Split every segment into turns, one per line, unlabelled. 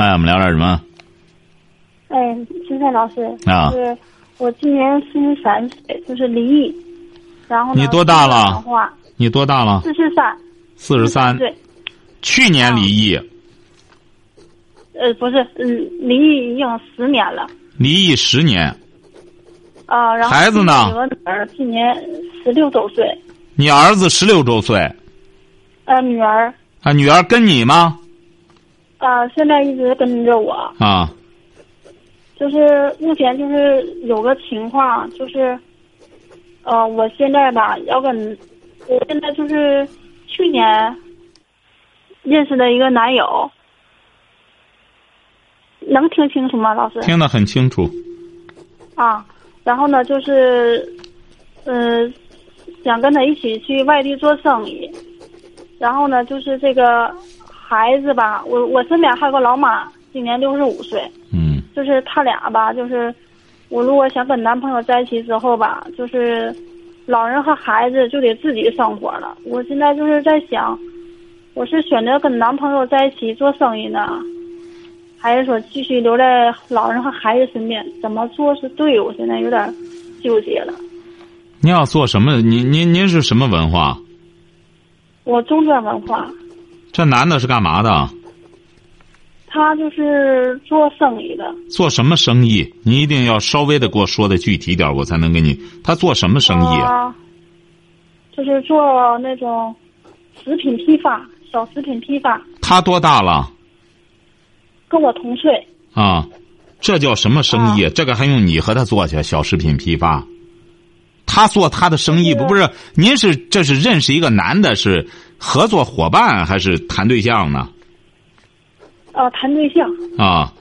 哎，我们聊点什么？
哎，金山老师。
啊。
是我今年四十三岁，就是离异。然后
你多大了？你多大了？
四十三。
四十三。
对。
去年离异。
呃，不是，嗯，离异已经十年了。
离异十年。
啊，然后
孩子呢？
我女儿今年十六周岁。
你儿子十六周岁。
呃，女儿。
啊，女儿跟你吗？
啊，现在一直跟着我。
啊。
就是目前就是有个情况，就是，呃，我现在吧要跟，我现在就是去年认识的一个男友。能听清楚吗，老师？
听得很清楚。
啊，然后呢，就是，嗯，想跟他一起去外地做生意，然后呢，就是这个孩子吧，我我身边还有个老妈，今年六十五岁。
嗯。
就是他俩吧，就是我如果想跟男朋友在一起之后吧，就是老人和孩子就得自己生活了。我现在就是在想，我是选择跟男朋友在一起做生意呢？还是说继续留在老人和孩子身边？怎么做是对？我现在有点纠结了。
您要做什么？您您您是什么文化？
我中专文化。
这男的是干嘛的？
他就是做生意的。
做什么生意？你一定要稍微的给我说的具体点，我才能给你。他做什么生意
啊？就是做那种食品批发，小食品批发。
他多大了？
跟我同岁
啊，这叫什么生意？这个还用你和他做去？小食品批发，他做他的生意不不是？您是这是认识一个男的，是合作伙伴还是谈对象呢？
啊，谈对象
啊，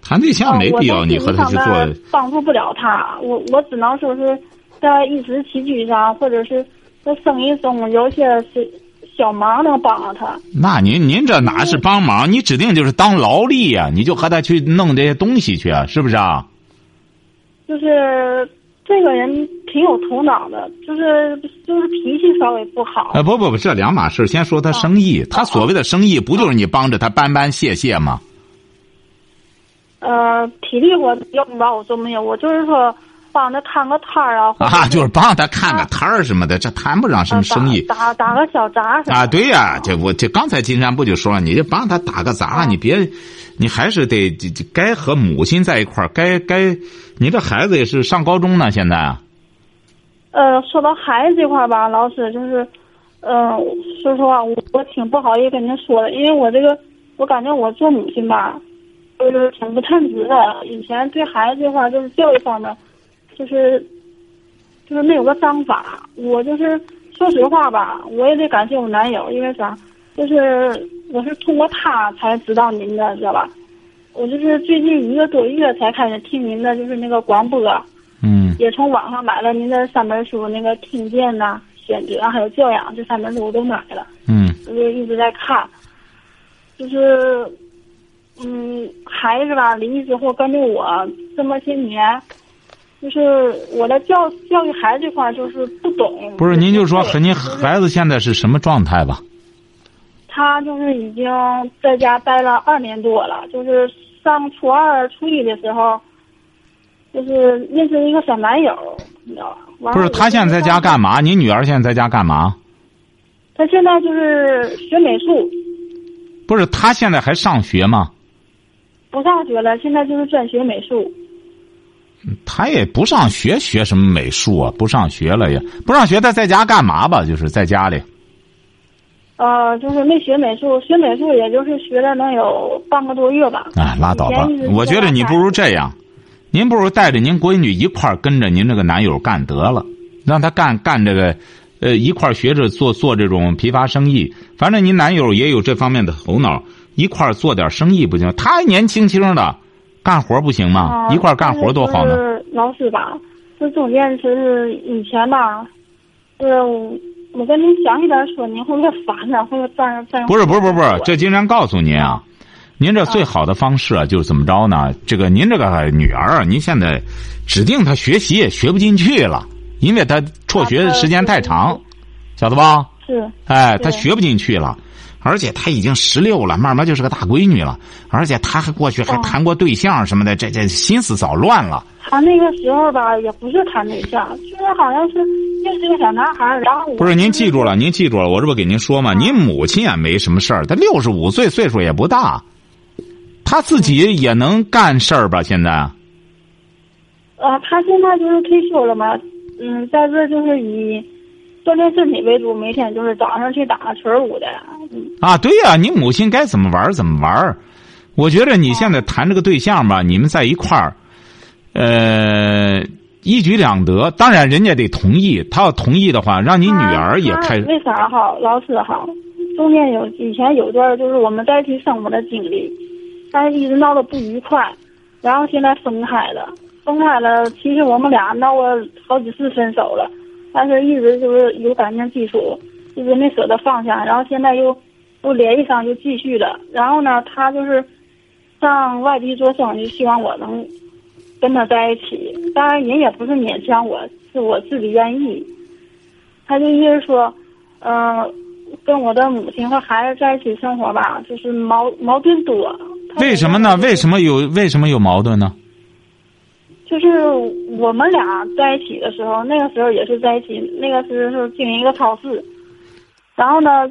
谈对象没必要你和他去做，
帮助不了他。我我只能说是在一时起居上，或者是在生意中有些是。小忙能帮着他？
那您您这哪是帮忙？你指定就是当劳力呀！你就和他去弄这些东西去，啊是不是啊？
就是这个人挺有头脑的，就是就是脾气稍微不好。
哎，不不不，这两码事。先说他生意，他所谓的生意，不就是你帮着他搬搬卸卸吗？
呃，体力活要不把我做没有，我就是说。帮他看个摊儿啊！
啊，就是帮他看个摊儿什么的，这谈不上什么生意。
打打个小杂
啊，对呀，这我这刚才金山不就说了，你就帮他打个杂，你别，你还是得这这该和母亲在一块儿，该该，你这孩子也是上高中呢，现在。
呃，说到孩子这块儿吧，老师就是，嗯，说实话，我我挺不好意思跟您说的，因为我这个，我感觉我做母亲吧，就是挺不称职的。以前对孩子这块儿就是教育方面。就是，就是没有个章法。我就是说实话吧，我也得感谢我男友，因为啥？就是我是通过他才知道您的，知道吧？我就是最近一个多月才开始听您的，就是那个广播。
嗯。
也从网上买了您的三本书，那个听见呐、选择还有教养这三本书我都买了。
嗯。
我就一直在看，就是，嗯，孩子吧，离异之后跟着我这么些年。就是我的教教育孩子这块就是不懂。
不是，您就说和您孩子现在是什么状态吧？
他就是已经在家待了二年多了，就是上初二、初一的时候，就是认识一个小男友，你知道吧？
不是，他现在在家干嘛？你女儿现在在家干嘛？
他现在就是学美术。
不是，他现在还上学吗？
不上学了，现在就是专学美术。
他也不上学，学什么美术啊？不上学了也不上学，他在家干嘛吧？就是在家里。
呃，就是没学美术，学美术也就是学了能有半个多月吧。
哎，拉倒吧！我觉得你不如这样，您不如带着您闺女一块儿跟着您这个男友干得了，让他干干这个，呃，一块儿学着做做这种批发生意。反正您男友也有这方面的头脑，一块儿做点生意不行？他还年轻轻的，干活不行吗？
啊
一块干活多好呢。
就是老师吧，这中间是以前吧，就是我我跟您详细点说，您会不会烦呢？会不会占占用？
不是不是不是不是，这经常告诉您啊，您这最好的方式啊，就是怎么着呢？这个您这个女儿啊，您现在指定她学习也学不进去了，因为她辍学时间太长，晓得吧？
是
哎，她学不进去了，而且她已经十六了，慢慢就是个大闺女了，而且她还过去还
哦
谈过对象什么的，这这心思早乱了。
他那个时候吧，也不是谈对象，就是好像是就是个小男孩，然后
不是您记住了，您记住了，我这不给您说吗？您母亲也没什么事儿，她六十五岁，岁数也不大，她自己也能干事儿吧？现在
呃，她现在就是退休了嘛，嗯，在这就是以锻炼身体为主，每天就是早上去打球舞的，嗯，
啊，对呀、你母亲该怎么玩怎么玩。我觉得你现在谈这个对象吧，你们在一块儿，呃，一举两得。当然，人家得同意，他要同意的话，让你女儿也开
他为啥哈？老师哈，中间有以前有段就是我们在一起生活的经历，但是一直闹得不愉快，然后现在分开了，分开了。其实我们俩闹过好几次分手了，但是一直就是有感情基础，一直没舍得放下。然后现在又又联系上，又继续了。然后呢，他就是上外地做生意，希望我能跟他在一起。当然，人也不是勉强我，是我自己愿意。他就一直说，嗯、跟我的母亲和孩子在一起生活吧，就是矛矛盾多。
为什么呢？为什
么？
么有为什么有矛盾呢？
就是我们俩在一起的时候，那个时候也是在一起，那个时候是经营一个超市。然后呢，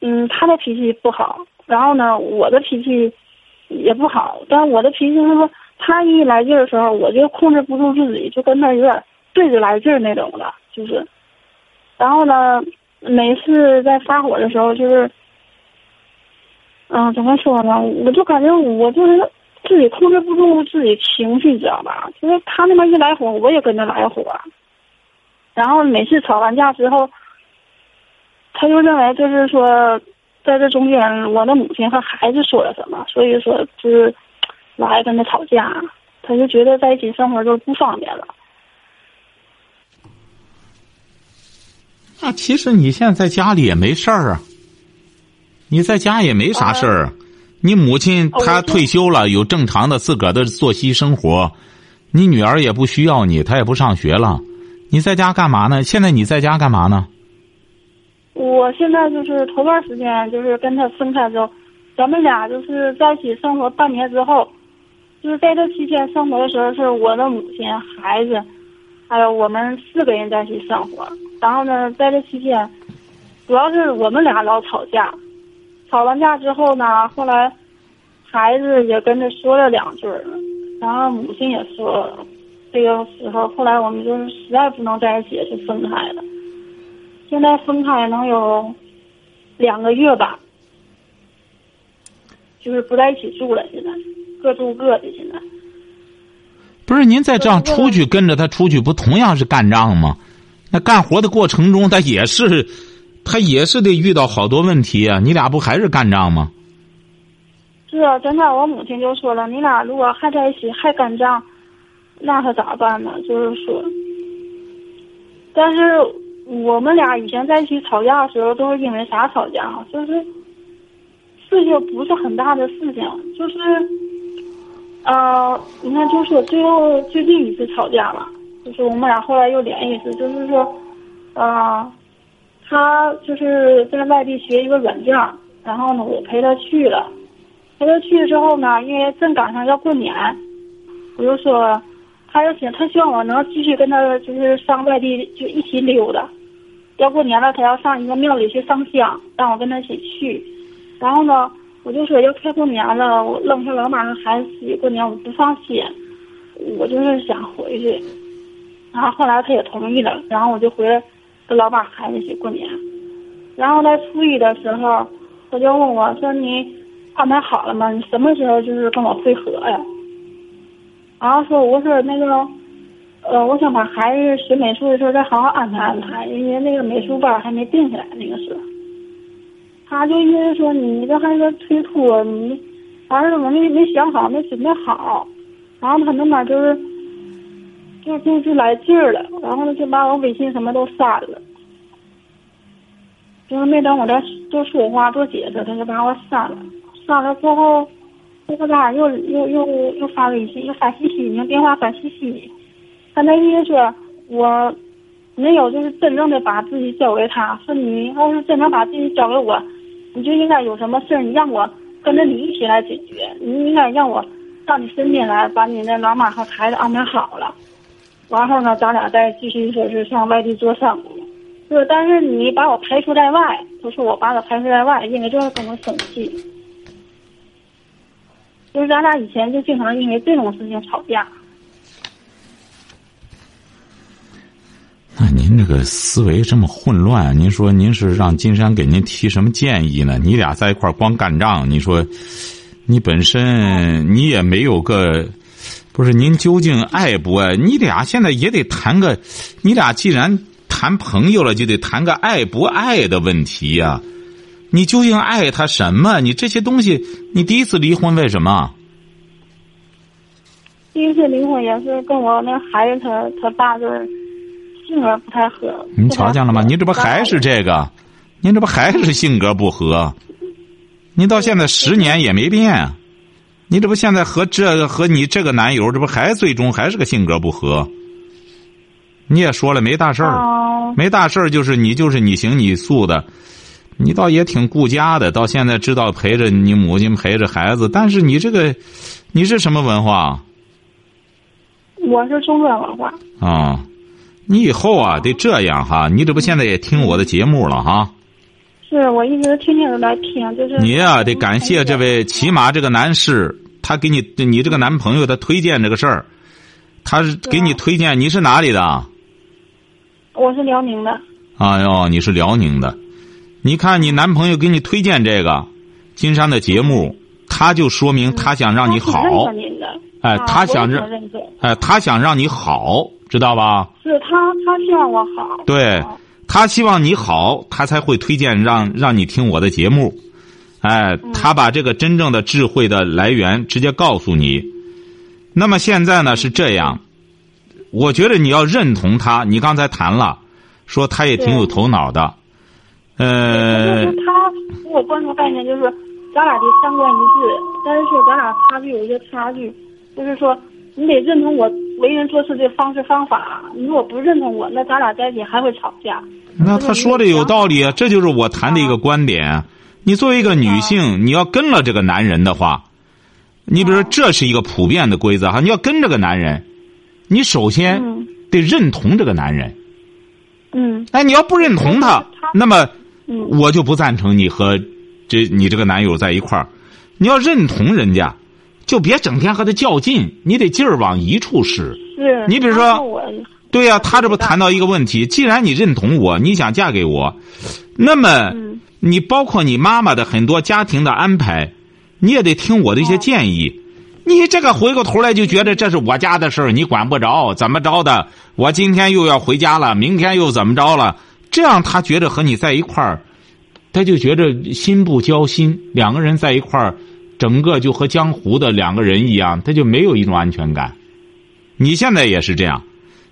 嗯，他的脾气不好，然后呢，我的脾气也不好，但我的脾气是说，他一来劲儿的时候，我就控制不住自己，就跟他有点对着来劲儿那种的，就是。然后呢，每次在发火的时候，就是，嗯、怎么说呢？我就感觉我就是自己控制不住自己情绪，知道吧？就是他那边一来火，我也跟着来火。然后每次吵完架之后，他就认为就是说，在这中间，我的母亲和孩子说了什么，所以说就是老爱跟他吵架。他就觉得在一起生活就不方便了。
啊，其实你现在在家里也没事儿啊，你在家也没啥事儿啊。你母亲她退休了，有正常的自个儿的作息生活，你女儿也不需要你，她也不上学了，你在家干嘛呢？现在你在家干嘛呢？
我现在就是头段时间就是跟他分开之后，咱们俩就是在一起生活半年之后，就是在这期间生活的时候，是我的母亲、孩子，还有我们四个人在一起生活。然后呢，在这期间，主要是我们俩老吵架，吵完架之后呢，后来孩子也跟着说了两句儿，然后母亲也说了，这个时候后来我们就是实在不能在一起，就分开了。现在分开能有两个月吧，就是不在一起住了。现在各住各的。现在
不是您再这样出去跟着他出去，不同样是干仗吗？那干活的过程中，他也是，他也是得遇到好多问题啊。你俩不还是干仗吗？
是啊，现在我母亲就说了，你俩如果还在一起还干仗，那可咋办呢？就是说，但是我们俩以前在一起吵架的时候，都是因为啥吵架啊？就是事情不是很大的事情，就是，呃，你看，就说最后最近一次吵架吧，就是我们俩后来又联系一次，就是说，呃，他就是在外地学一个软件，然后呢，我陪他去了。陪他去了之后呢，因为正赶上要过年，我就说，他就想他希望我能继续跟他就是上外地就一起溜达。要过年了，他要上一个庙里去上香，让我跟他一起去。然后呢，我就说要快过年了，我扔下老妈和孩子自己过年，我不放心，我就是想回去。然后后来他也同意了，然后我就回来跟老妈孩子一起过年。然后在初一的时候，他就问我说你。安排好了吗？你什么时候就是跟我会合呀？然后说我说那个，呃，我想把孩子学美术的时候再好好安排安排，因为那个美术班还没定下来那个时候。他就意思说你这还是推脱，你反正我没没想好，没准备好，然后他那边就是就就就来劲儿了，然后呢就把我微信什么都删了，就是没等我再多说话多解释，他就把我删了，删了之后，这个咋又又又又发微信，又发信息，用电话发信息，他那意思说我。没有，就是真正的把自己交给他。说你要是真正把自己交给我，你就应该有什么事儿，你让我跟着你一起来解决。你应该让我到你身边来，把你那老妈和孩子安排好了。完后呢，咱俩再继续说是上外地做生意。是，但是你把我排除在外，他说我把他排除在外，因为就是跟我生气。就是咱俩以前就经常因为这种事情吵架。
那您这个思维这么混乱，您说您是让金山给您提什么建议呢？你俩在一块儿光干仗，你说，你本身你也没有个，不是您究竟爱不爱？你俩现在也得谈个，你俩既然谈朋友了，就得谈个爱不爱的问题呀。你究竟爱他什么？你这些东西，你第一次离婚为什么？
第一次离婚也是跟我那孩子他他爸就是。性格不太合，您
瞧见了吗？您这不还是这个？您这不还是性格不合？您到现在十年也没变，你这不现在和这和你这个男友，这不还最终还是个性格不合？你也说了没大事儿，没大事儿就是你就是你行你素的，你倒也挺顾家的。到现在知道陪着你母亲陪着孩子，但是你这个你是什么文化？
我是中专文化。
啊。你以后啊得这样哈，你这不现在也听我的节目了哈？
是我一直天天都在听，就是
你呀得感谢这位骑马这个男士，他给你你这个男朋友他推荐这个事儿，他是给你推荐你是哪里的？
我是辽宁的。
哎呦，你是辽宁的，你看你男朋友给你推荐这个金山的节目，他就说明他想让你好。哎，他想让哎，他想让你好。知道吧？
是他，他希望我好。
对，他希望你好，他才会推荐让让你听我的节目。哎，他把这个真正的智慧的来源直接告诉你。那么现在呢是这样，我觉得你要认同他。你刚才谈了，说他也挺有头脑的。
呃，就是他给我灌输概念，就是咱俩的三观一致，但是咱俩差距有一些差距，就是说。你得认同我为人做事的方式方法。你如果不认同我，那咱俩在一起还会吵架。
那他说的有道理啊，这就是我谈的一个观点。你作为一个女性，你要跟了这个男人的话，你比如说这是一个普遍的规则哈，你要跟这个男人，你首先得认同这个男人。
嗯。
哎，你要不认同他，那么我就不赞成你和这你这个男友在一块儿。你要认同人家。就别整天和他较劲，你得劲儿往一处使。
是，
你比如说，对呀，他这不谈到一个问题，既然你认同我，你想嫁给我，那么你包括你妈妈的很多家庭的安排，你也得听我的一些建议。你这个回过头来就觉得这是我家的事儿，你管不着，怎么着的？我今天又要回家了，明天又怎么着了？这样他觉得和你在一块儿，他就觉得心不交心，两个人在一块儿。整个就和江湖的两个人一样，他就没有一种安全感。你现在也是这样，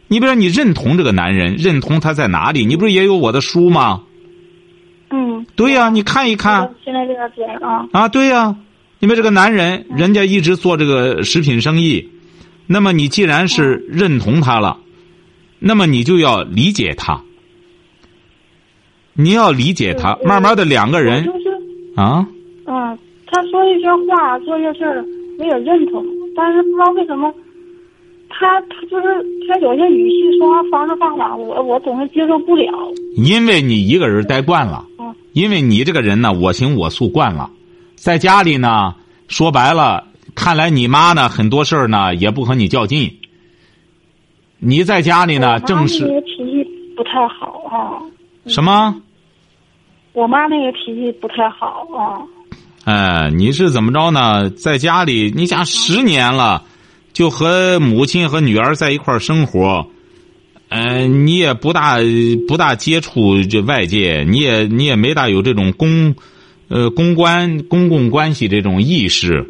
你比如说你认同这个男人，认同他在哪里？你不是也有我的书吗？
嗯。
对呀，你看一看。
现在这个点啊。
啊，对呀，因为这个男人，人家一直做这个食品生意，那么你既然是认同他了，那么你就要理解他，你要理解他，慢慢的两个人
啊。嗯。他说一些话，做一些事儿，我也认同，但是不知道为什么，他他就是他有些语气、说话方式方法，我我总是接受不了。
因为你一个人待惯了，因为你这个人呢，我行我素惯了，在家里呢，说白了，看来你妈呢，很多事儿呢也不和你较劲。你在家里呢，正是
脾气不太好啊。
什么？
我妈那个脾气不太好啊。
哎，你是怎么着呢？在家里，你想十年了，就和母亲和女儿在一块儿生活，嗯，你也不大不大接触这外界，你也你也没大有这种公呃公关公共关系这种意识，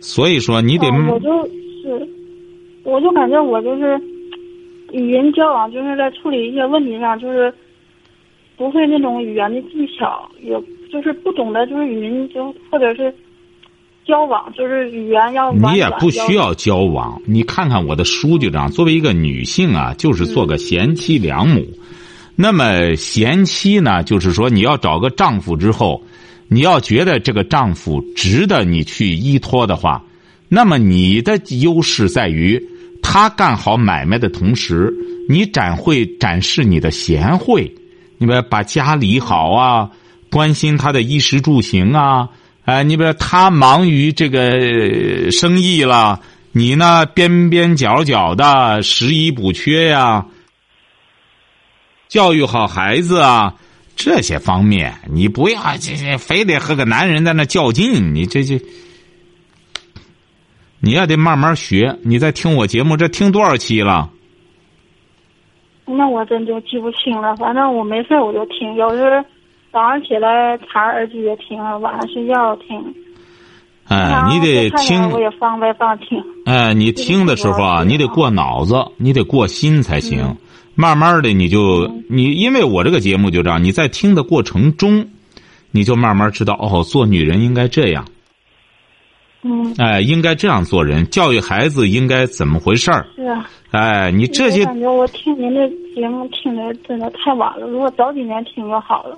所以说你得。
我就是，我就感觉我就是与人交往，就是在处理一些问题上，就是不会那种语言的技巧，也就是不懂得就是与人就或者是。交往就是语言要
你也不需要交往，你看看我的书就这样。作为一个女性啊，就是做个贤妻良母。那么贤妻呢，就是说你要找个丈夫之后，你要觉得这个丈夫值得你去依托的话，那么你的优势在于他干好买卖的同时，你展会展示你的贤惠，你们把家理好啊，关心他的衣食住行啊。哎，你比如他忙于这个生意了，你呢边边角角的拾遗补缺呀，教育好孩子啊，这些方面你不要这这非得和个男人在那较劲，你这这，你也得慢慢学。你在听我节目，这听多少期了？
那我真就记不清了，反正我没事我就听，有时。早上起来插耳机也听，晚上睡觉听。
哎，你得听。
我也放外放听。
哎，你听的时候啊，你得过脑子，你得过心才行。慢慢的，你就你，因为我这个节目就这样，你在听的过程中，你就慢慢知道哦，做女人应该这样。
嗯。
哎，应该这样做人，教育孩子应该怎么回事儿？
是啊。
哎，你这些。
我感觉我听您的节目听的真的太晚了，如果早几年听就好了。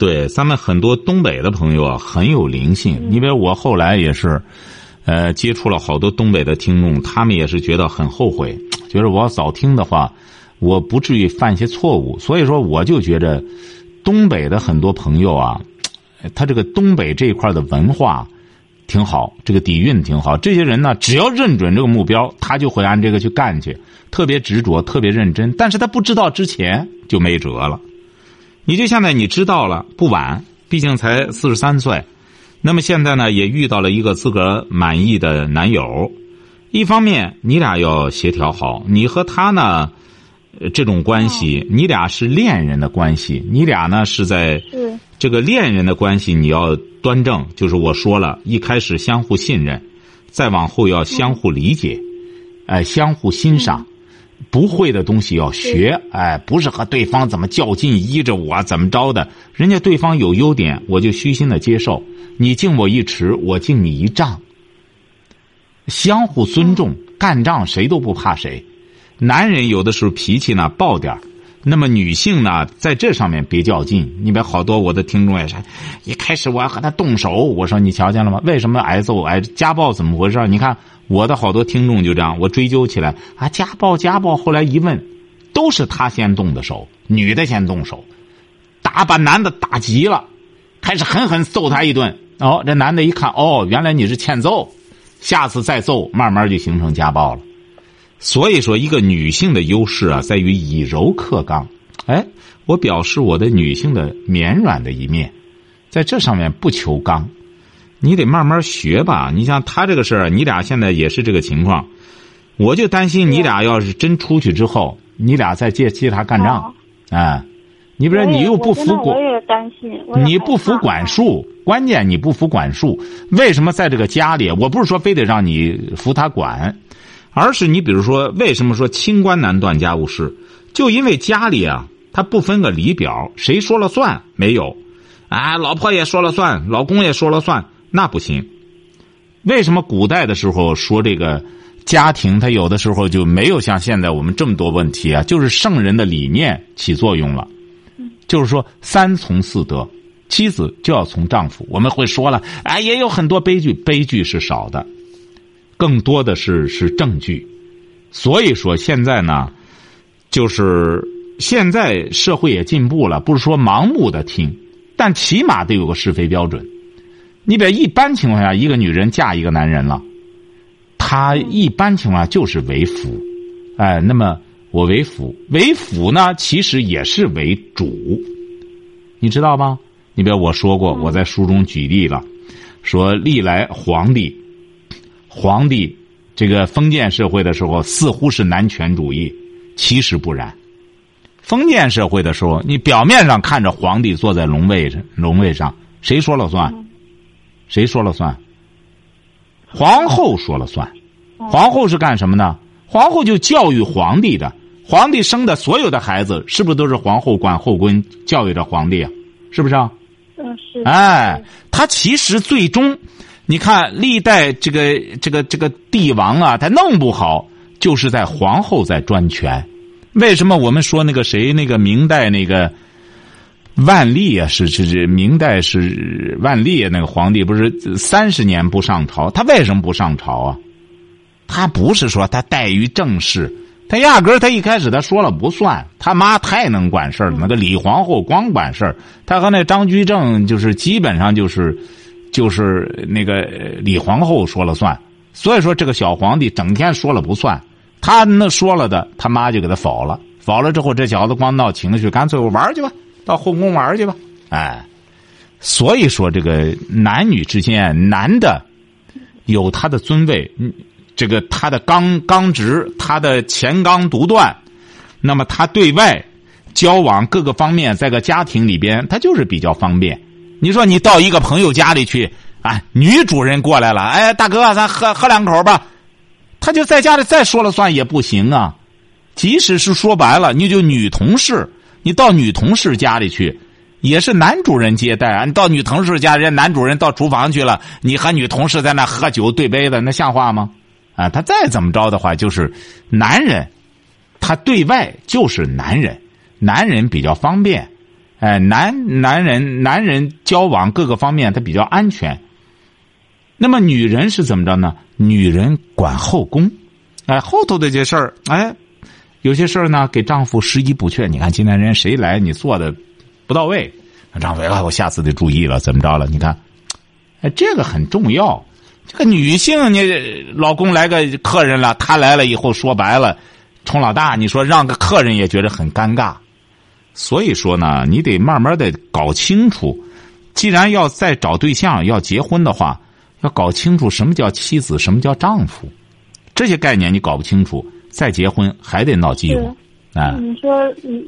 对，咱们很多东北的朋友啊，很有灵性。你比如我后来也是，呃，接触了好多东北的听众，他们也是觉得很后悔，觉得我要早听的话，我不至于犯一些错误。所以说，我就觉着，东北的很多朋友啊，他这个东北这一块的文化挺好，这个底蕴挺好。这些人呢，只要认准这个目标，他就会按这个去干去，特别执着，特别认真。但是他不知道之前就没辙了。你就现在你知道了不晚，毕竟才四十三岁，那么现在呢也遇到了一个自个儿满意的男友，一方面你俩要协调好，你和他呢，这种关系你俩是恋人的关系，你俩呢是在这个恋人的关系你要端正，就是我说了一开始相互信任，再往后要相互理解，哎，相互欣赏。不会的东西要学，哎，不是和对方怎么较劲，依着我怎么着的，人家对方有优点，我就虚心的接受。你敬我一尺，我敬你一丈，相互尊重，干仗谁都不怕谁。男人有的时候脾气呢暴点那么女性呢在这上面别较劲。你别好多我的听众也是，一开始我要和他动手，我说你瞧见了吗？为什么挨揍？挨家暴怎么回事？你看。我的好多听众就这样，我追究起来啊，家暴家暴。后来一问，都是他先动的手，女的先动手，打把男的打急了，开始狠狠揍他一顿。哦，这男的一看，哦，原来你是欠揍，下次再揍，慢慢就形成家暴了。所以说，一个女性的优势啊，在于以柔克刚。哎，我表示我的女性的绵软的一面，在这上面不求刚。你得慢慢学吧。你像他这个事儿，你俩现在也是这个情况，我就担心你俩要是真出去之后，你俩再借借他干仗，哎，你比如说你又不服管，
我也担心，
你不服管束，关键你不服管束。为什么在这个家里？我不是说非得让你服他管，而是你比如说，为什么说清官难断家务事？就因为家里啊，他不分个里表，谁说了算？没有，啊，老婆也说了算，老公也说了算。那不行，为什么古代的时候说这个家庭，他有的时候就没有像现在我们这么多问题啊？就是圣人的理念起作用了，就是说三从四德，妻子就要从丈夫。我们会说了，哎，也有很多悲剧，悲剧是少的，更多的是是证据。所以说现在呢，就是现在社会也进步了，不是说盲目的听，但起码得有个是非标准。你比如一般情况下，一个女人嫁一个男人了，她一般情况下就是为辅，哎，那么我为辅，为辅呢，其实也是为主，你知道吗？你比如我说过，我在书中举例了，说历来皇帝，皇帝这个封建社会的时候，似乎是男权主义，其实不然。封建社会的时候，你表面上看着皇帝坐在龙位上，龙位上。谁说了算？谁说了算？皇后说了算。皇后是干什么呢？皇后就教育皇帝的。皇帝生的所有的孩子，是不是都是皇后管后宫教育着皇帝啊？是不是啊？
嗯，是。
哎，他其实最终，你看历代这个这个这个帝王啊，他弄不好就是在皇后在专权。为什么我们说那个谁那个明代那个万历啊，是是是明代是万历啊那个皇帝不是三十年不上朝？他为什么不上朝啊？他不是说他怠于政事。他压根儿，他一开始他说了不算，他妈太能管事儿了。那个李皇后光管事儿，他和那张居正就是基本上就是，就是那个李皇后说了算。所以说这个小皇帝整天说了不算，他那说了的，他妈就给他否了。否了之后，这小子光闹情绪，干脆我玩去吧，到后宫玩去吧。哎，所以说这个男女之间，男的有他的尊位。这个他的刚刚直，他的前刚独断，那么他对外交往各个方面，在个家庭里边，他就是比较方便。你说你到一个朋友家里去，啊，女主人过来了，哎，大哥，咱喝喝两口吧，他就在家里再说了算也不行啊。即使是说白了，你就女同事，你到女同事家里去，也是男主人接待啊。你到女同事家，人家男主人到厨房去了，你和女同事在那喝酒对杯子，那像话吗？啊，他再怎么着的话，就是男人，他对外就是男人，男人比较方便，哎，男男人男人交往各个方面他比较安全。那么女人是怎么着呢？女人管后宫，哎，后头的这事儿，哎，有些事儿呢给丈夫拾遗补缺。你看今天人谁来，你做的不到位，丈夫啊，我下次得注意了，怎么着了？你看，哎，这个很重要。这个女性，你老公来个客人了，他来了以后，说白了，冲老大，你说让个客人也觉得很尴尬。所以说呢，你得慢慢的搞清楚，既然要再找对象、要结婚的话，要搞清楚什么叫妻子，什么叫丈夫，这些概念你搞不清楚，再结婚还得闹饥荒。啊，
你说理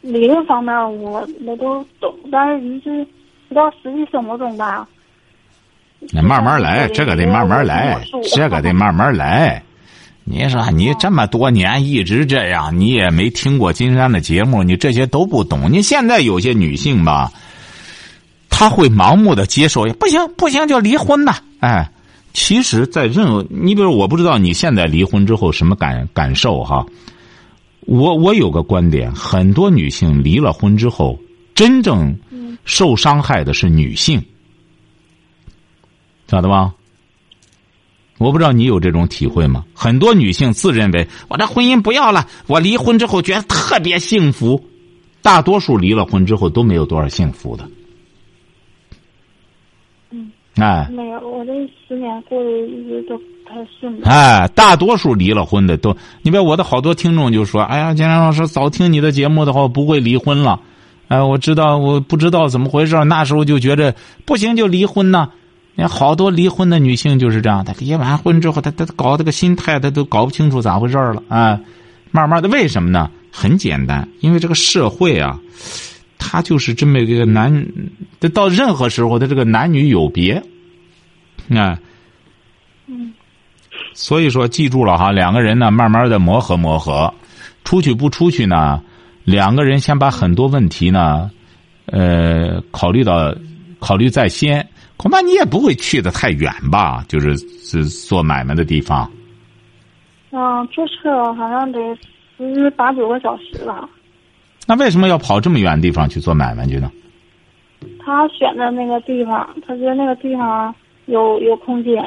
理论方面我我都懂，但是你是到实际生活中吧。
那慢慢来，这个得慢慢来，这个得慢慢来。你说你这么多年一直这样，你也没听过金山的节目，你这些都不懂。你现在有些女性吧，她会盲目的接受，不行不行就离婚呐。哎，其实，在任何你比如我不知道你现在离婚之后什么感感受哈。我我有个观点，很多女性离了婚之后，真正受伤害的是女性。晓得吧？我不知道你有这种体会吗？很多女性自认为我这婚姻不要了，我离婚之后觉得特别幸福。大多数离了婚之后都没有多少幸福的。
嗯，
哎，
没有，我这十年过得一直都太顺利。
哎，大多数离了婚的都，你别我的好多听众就说：“哎呀，金山老师，早听你的节目的话，我不会离婚了。”哎，我知道，我不知道怎么回事，那时候就觉着不行就离婚呢。你看，好多离婚的女性就是这样，她离完婚之后，她她搞这个心态，她都搞不清楚咋回事了啊！慢慢的，为什么呢？很简单，因为这个社会啊，它就是这么一个男，这到任何时候，他这个男女有别，啊，
嗯，
所以说，记住了哈，两个人呢，慢慢的磨合磨合，出去不出去呢，两个人先把很多问题呢，呃，考虑到考虑在先。恐怕你也不会去的太远吧？就是是做买卖的地方。
嗯，坐车好像得十八九个小时吧。
那为什么要跑这么远的地方去做买卖去呢？
他选的那个地方，他觉得那个地方有有空间。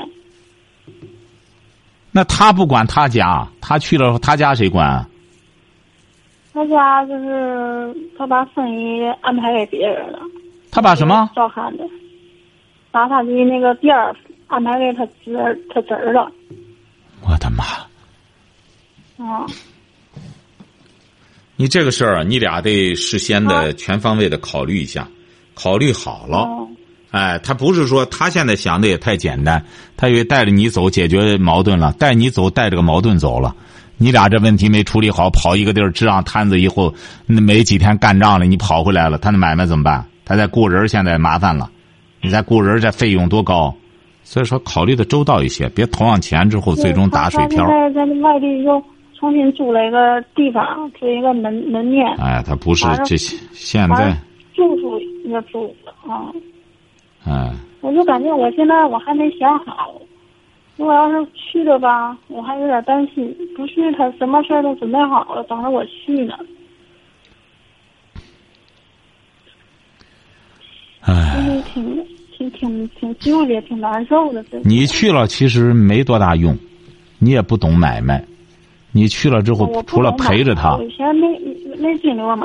那他不管他家，他去了他家谁管？
他家就是他把生意安排给别人了。
他把什么？
照看的。把他的那个店儿安排给他侄儿，他侄儿了。
我的妈！
啊！
你这个事儿，你俩得事先的全方位的考虑一下，考虑好了。哎，他不是说他现在想的也太简单，他以为带着你走解决矛盾了，带你走带着个矛盾走了，你俩这问题没处理好，跑一个地儿支上摊子以后，那没几天干仗了，你跑回来了，他那买卖怎么办？他在雇人，现在麻烦了。你再雇人，这费用多高？所以说，考虑的周到一些，别投上钱之后最终打水漂。
他现在在外地又重新租了一个地方，租一个门门面。
哎，他不是这些，现在
住宿也租啊。
哎。
我就感觉我现在我还没想好，如果要是去了吧，我还有点担心；不去，他什么事儿都准备好了，等着我去呢。
哎，
挺挺挺挺纠结，挺难受的。
你去了，其实没多大用，你也不懂买卖。你去了之后，除了陪着他。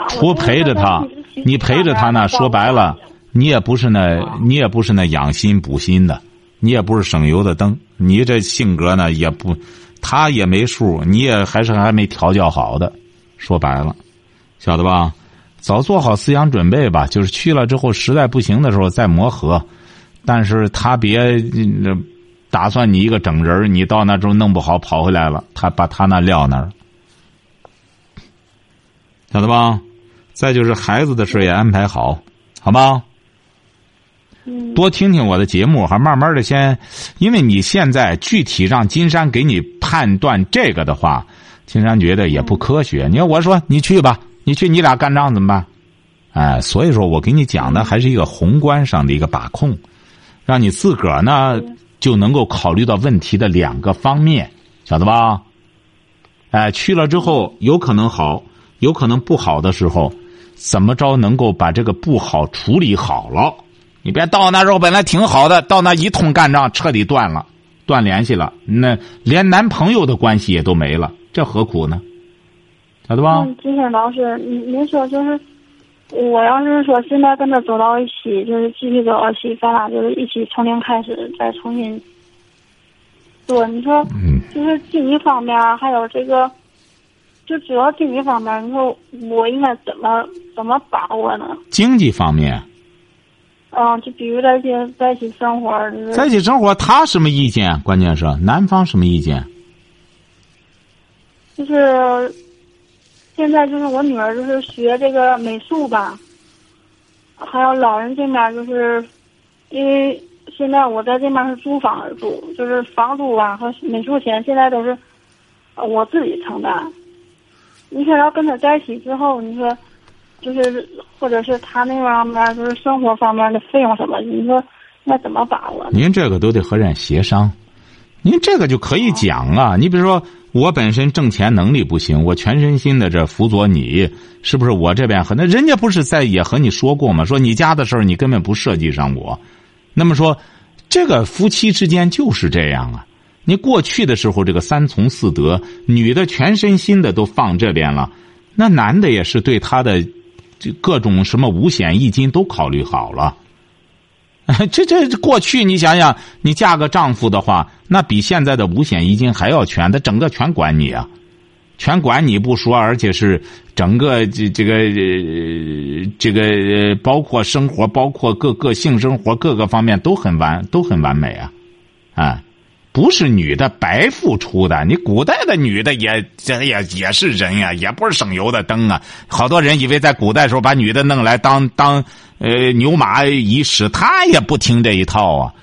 除陪着他，你陪着他呢？说白了。你也不是那，你也不是那养心补心的，你也不是省油的灯。你这性格呢，也不，他也没数，你也还是还没调教好的。说白了，晓得吧？早做好思想准备吧。就是去了之后，实在不行的时候再磨合。但是他别打算你一个整人你到那之后弄不好跑回来了，他把他那撂那儿，晓得吧？再就是孩子的事也安排好，好吗？多听听我的节目还，慢慢的先，因为你现在具体让金山给你判断这个的话，金山觉得也不科学。你要我说你去吧，你去你俩干仗怎么办？哎，所以说我给你讲的还是一个宏观上的一个把控，让你自个儿呢就能够考虑到问题的两个方面，晓得吧？哎，去了之后有可能好，有可能不好的时候，怎么着能够把这个不好处理好了？你别到那时候本来挺好的，到那一通干仗，彻底断了，断联系了，那连男朋友的关系也都没了，这何苦呢？晓得吧？
金山老师，您您说就是，我要是说现在跟他走到一起，就是继续走到一起，咱俩就是一起从零开始，再重新做。你说，就是经济方面还有这个，就主要经济方面，你说我应该怎么怎么把握呢？
经济方面。
嗯，就比如在一起在一起生活，
在一起生活，他什么意见？关键是男方什么意见？
就是现在，就是我女儿就是学这个美术吧，还有老人这边就是，因为现在我在这边是租房而住，就是房租啊和美术钱现在都是我自己承担。你说要跟他在一起之后，你说。就是，或者是他那方面，就是生活方面的费用什么，你说那怎么把握？
您这个都得和人协商，您这个就可以讲啊。你比如说，我本身挣钱能力不行，我全身心的这辅佐你，是不是？我这边和那人家不是在也和你说过吗？说你家的事儿你根本不涉及上我。那么说，这个夫妻之间就是这样啊。你过去的时候，这个三从四德，女的全身心的都放这边了，那男的也是对他的。就各种什么五险一金都考虑好了，这这过去你想想，你嫁个丈夫的话，那比现在的五险一金还要全，他整个全管你啊，全管你不说，而且是整个这这个这个包括生活，包括各个性生活各个方面都很完都很完美啊，啊。不是女的白付出的，你古代的女的也这也也是人呀，也不是省油的灯啊。好多人以为在古代时候把女的弄来当当呃牛马一使，他也不听这一套啊。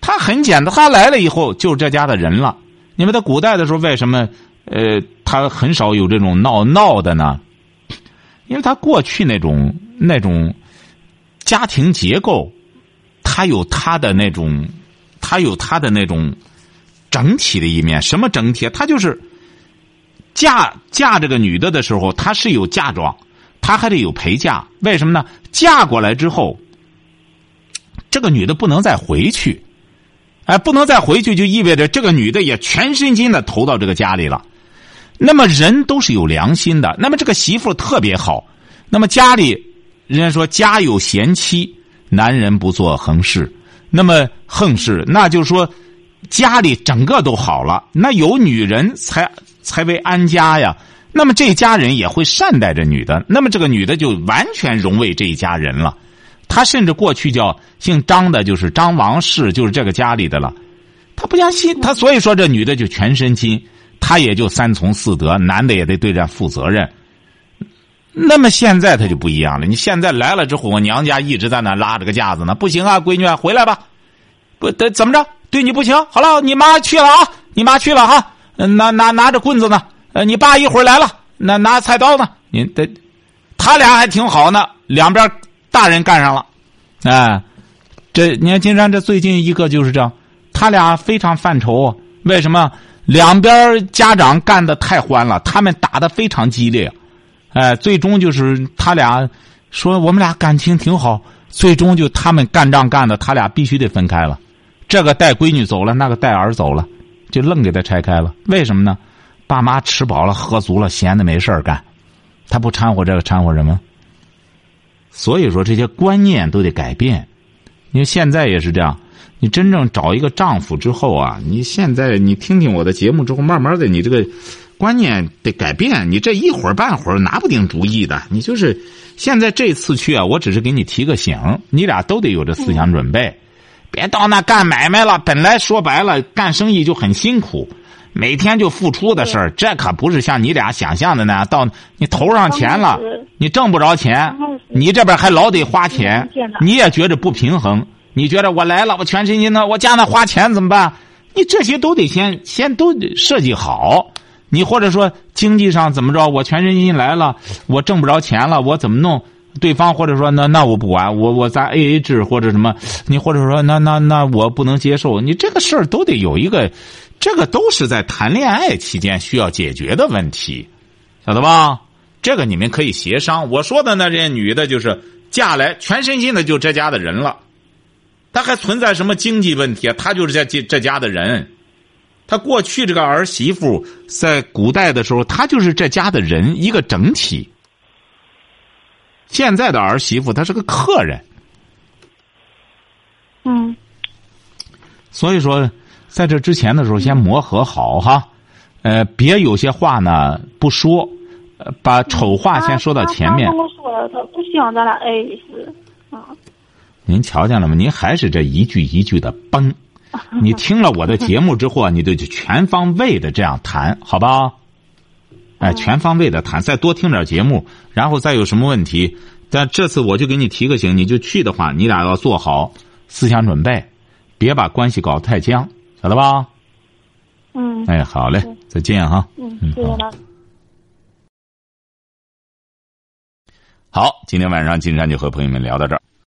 他很简单，他来了以后就是这家的人了。你们在古代的时候为什么呃他很少有这种闹闹的呢？因为他过去那种那种家庭结构，他有他的那种，他有他的那种。整体的一面，什么整体？他就是嫁嫁这个女的的时候，她是有嫁妆，她还得有陪嫁。为什么呢？嫁过来之后，这个女的不能再回去，哎，不能再回去，就意味着这个女的也全身心的投到这个家里了。那么人都是有良心的，那么这个媳妇特别好。那么家里人家说家有贤妻，男人不做横事。那么横事，那就是说。家里整个都好了，那有女人才才为安家呀。那么这家人也会善待这女的，那么这个女的就完全融为这一家人了。她甚至过去叫姓张的，就是张王氏，就是这个家里的了。他不相信，他所以说这女的就全身心，她也就三从四德，男的也得对这负责任。那么现在他就不一样了。你现在来了之后，我娘家一直在那拉着个架子呢。不行啊，闺女，啊回来吧。不，得怎么着？对你不行。好了，你妈去了啊，你妈去了哈。拿拿拿着棍子呢。呃，你爸一会儿来了，拿拿菜刀呢。你得，他俩还挺好呢，两边大人干上了。哎，这你看金山这最近一个就是这样，他俩非常犯愁。为什么？两边家长干的太欢了，他们打的非常激烈。哎，最终就是他俩说我们俩感情挺好，最终就他们干仗干的，他俩必须得分开了。这个带闺女走了，那个带儿走了，就愣给他拆开了。为什么呢？爸妈吃饱了喝足了，闲的没事干，他不掺和这个掺和什么？所以说这些观念都得改变。你看现在也是这样，你真正找一个丈夫之后啊，你现在你听听我的节目之后，慢慢的你这个。观念得改变，你这一会儿半会儿拿不定主意的。你就是现在这次去啊，我只是给你提个醒，你俩都得有这思想准备，别到那干买卖了。本来说白了，干生意就很辛苦，每天就付出的事儿，这可不是像你俩想象的那样。到你投上钱了，你挣不着钱，你这边还老得花钱，你也觉着不平衡。你觉得我来了，我全身心的，我家那花钱怎么办？你这些都得先先都设计好。你或者说经济上怎么着？我全身心来了，我挣不着钱了，我怎么弄？对方或者说那那我不管，我我咱 A A 制或者什么？你或者说那那那我不能接受。你这个事儿都得有一个，这个都是在谈恋爱期间需要解决的问题，晓得吧？这个你们可以协商。我说的那些女的，就是嫁来全身心的就这家的人了，她还存在什么经济问题啊？她就是这这这家的人。他过去这个儿媳妇在古代的时候，他就是这家的人一个整体。现在的儿媳妇，她是个客人。
嗯。
所以说，在这之前的时候，先磨合好哈，呃，别有些话呢不说，把丑话先说到前面。
他跟我说了，他不希望咱俩爱一世啊。
您瞧见了吗？您还是这一句一句的崩。你听了我的节目之后啊，你就全方位的这样谈，好吧？哎，全方位的谈，再多听点节目，然后再有什么问题，但这次我就给你提个醒，你就去的话，你俩要做好思想准备，别把关系搞得太僵，晓得吧？
嗯。
哎，好嘞，再见哈。
嗯，谢谢了。
好，今天晚上金山就和朋友们聊到这儿。